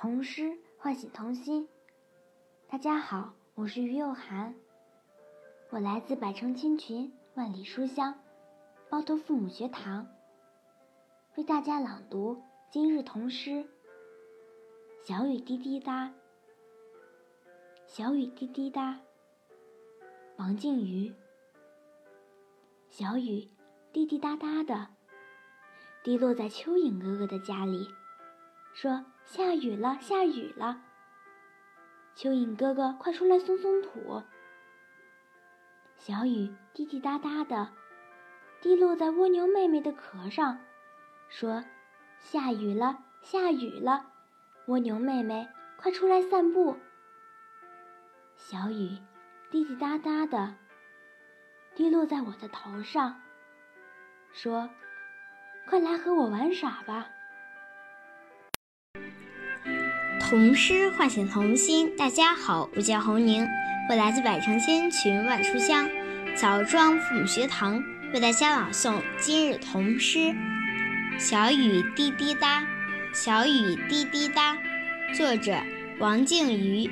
童诗唤醒童心。大家好，我是于幼涵，我来自百城千群、万里书香包头父母学堂，为大家朗读今日童诗《小雨滴滴答》。小雨滴滴答，王靖瑜。小雨滴滴答答的滴落在蚯蚓哥哥的家里。说下雨了，下雨了。蚯蚓哥哥，快出来松松土。小雨滴滴答答的滴落在蜗牛妹妹的壳上，说下雨了，下雨了。蜗牛妹妹，快出来散步。小雨滴滴答答的滴落在我的头上，说快来和我玩耍吧。童诗唤醒童心。大家好，我叫侯宁，我来自百城千群万书香枣庄父母学堂，为大家朗诵今日童诗《小雨滴滴答》。小雨滴滴答，作者王靖瑜。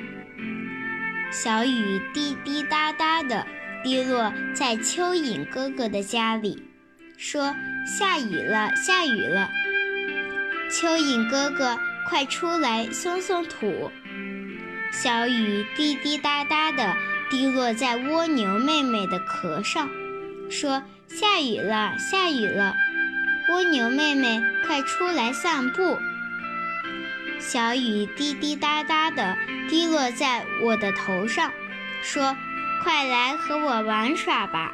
小雨滴滴答答的滴落在蚯蚓哥哥的家里，说下雨了，下雨了。蚯蚓哥哥。快出来松松土！小雨滴滴答答地滴落在蜗牛妹妹的壳上，说：“下雨了，下雨了！蜗牛妹妹，快出来散步！”小雨滴滴答答地滴落在我的头上，说：“快来和我玩耍吧！”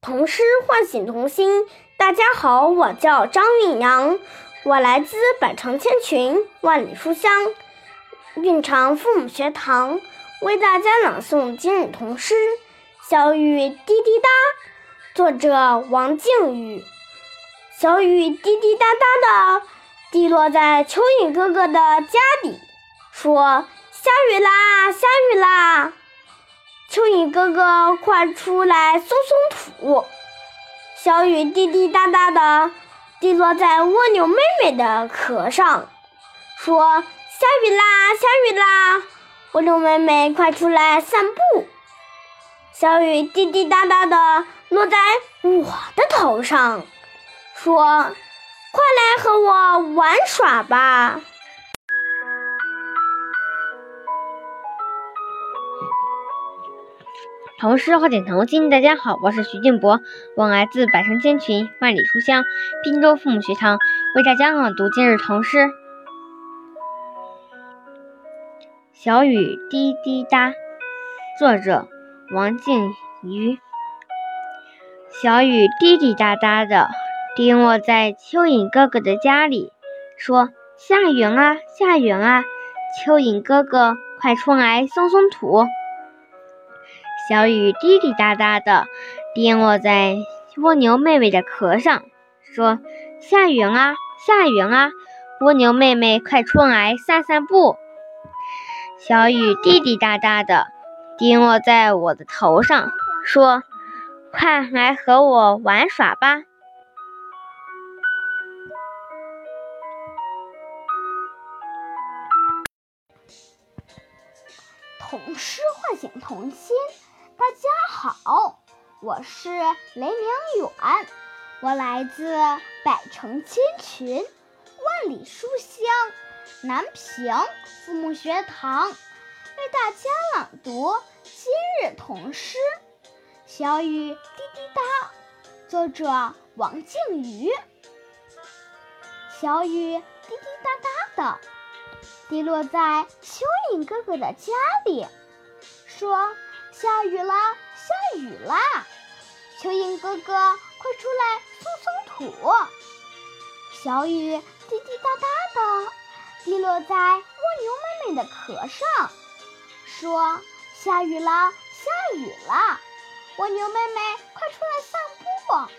童诗唤醒童心。大家好，我叫张韵阳。我来自百城千群，万里书香，蕴长父母学堂，为大家朗诵今日童诗《小雨滴滴答》，作者王靖宇。小雨滴滴答答的滴落在蚯蚓哥哥的家里，说：“下雨啦，下雨啦！”蚯蚓哥哥，快出来松松土！小雨滴滴答答的。滴落在蜗牛妹妹的壳上，说：“下雨啦，下雨啦！蜗牛妹妹，快出来散步。”小雨滴滴答答的落在我的头上，说：“快来和我玩耍吧。”童诗唤醒童心，大家好，我是徐静博，我来自百城千群、万里书香滨州父母学堂，为大家朗读今日童诗《小雨滴滴答》，作者王静瑜。小雨滴滴答答的滴落在蚯蚓哥哥的家里，说：“下雨啦，下雨啦！蚯蚓哥哥，快出来松松土。”小雨滴滴答答的滴落在蜗牛妹妹的壳上，说：“下雨啦，下雨啦！蜗牛妹妹，快出来散散步。”小雨滴滴答答的滴落在我的头上，说：“快来和我玩耍吧。”童诗唤醒童心。大家好，我是雷明远，我来自百城千群、万里书香南平父母学堂，为大家朗读今日童诗《小雨滴滴答》，作者王靖瑜。小雨滴滴答答的滴落在蚯蚓哥哥的家里，说。下雨啦，下雨啦！蚯蚓哥哥，快出来松松土！小雨滴滴答答的滴落在蜗牛妹妹的壳上，说：“下雨啦，下雨啦！蜗牛妹妹，快出来散步！”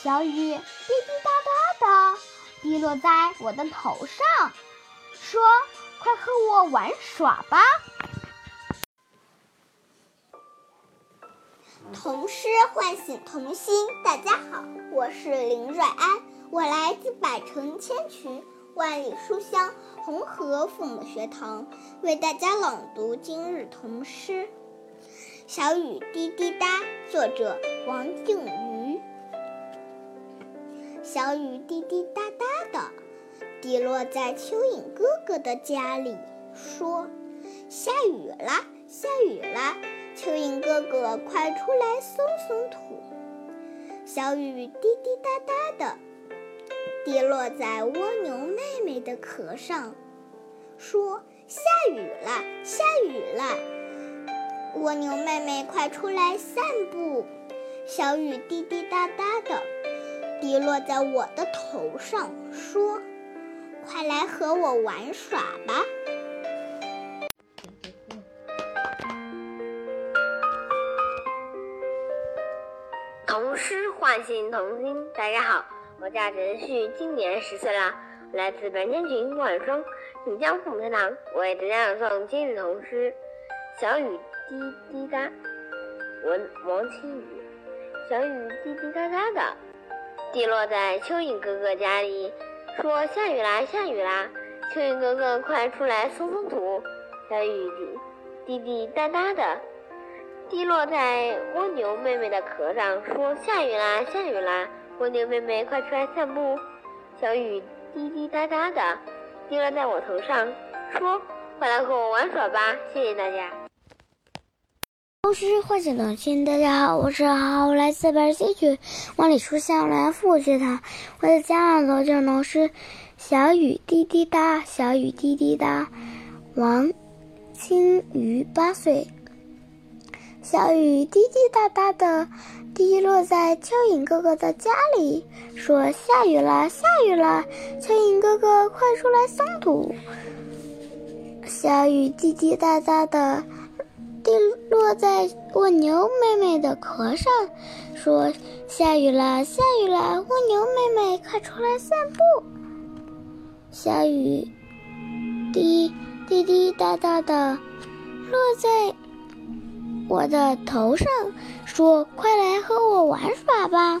小雨滴滴答答的滴落在我的头上，说：“快和我玩耍吧！”童诗唤醒童心，大家好，我是林瑞安，我来自百城千群、万里书香红河父母学堂为大家朗读今日童诗《小雨滴滴答》，作者王静瑜。小雨滴滴答答的滴落在蚯蚓哥哥的家里，说：“下雨啦，下雨啦！蚯蚓哥哥，快出来松松土。”小雨滴滴答答的。滴落在蜗牛妹妹的壳上，说：“下雨了，下雨了！蜗牛妹妹，快出来散步。”小雨滴滴答答的滴落在我的头上，说：“快来和我玩耍吧。”唤醒童心，大家好。我叫陈旭，今年十岁了，来自百年群万双锦江父母学堂，我为大家朗诵今日童诗《小雨滴滴答》。文王清宇。小雨滴滴答答的滴落在蚯蚓哥哥家里，说下雨啦，下雨啦！蚯蚓哥哥快出来松松土。小雨滴滴滴答答的滴落在蜗牛妹妹的壳上，说下雨啦，下雨啦！蜗牛妹妹，快出来散步！小雨滴滴答答的滴落在我头上，说：“快来和我玩耍吧！”谢谢大家。童诗唤醒童心，大家好，我是浩，我来自百溪区万里书香来复学堂，我的家长头童诗《小雨滴滴答》，小雨滴滴答，王青瑜八岁。小雨滴滴答答的滴落在蚯蚓哥哥的家里，说：“下雨了，下雨了！蚯蚓哥哥，快出来松土。”小雨滴滴答答的滴落在蜗牛妹妹的壳上，说：“下雨了，下雨了！蜗牛妹妹，快出来散步。”小雨滴滴滴答答的落在。我的头上，说：“快来和我玩耍吧。”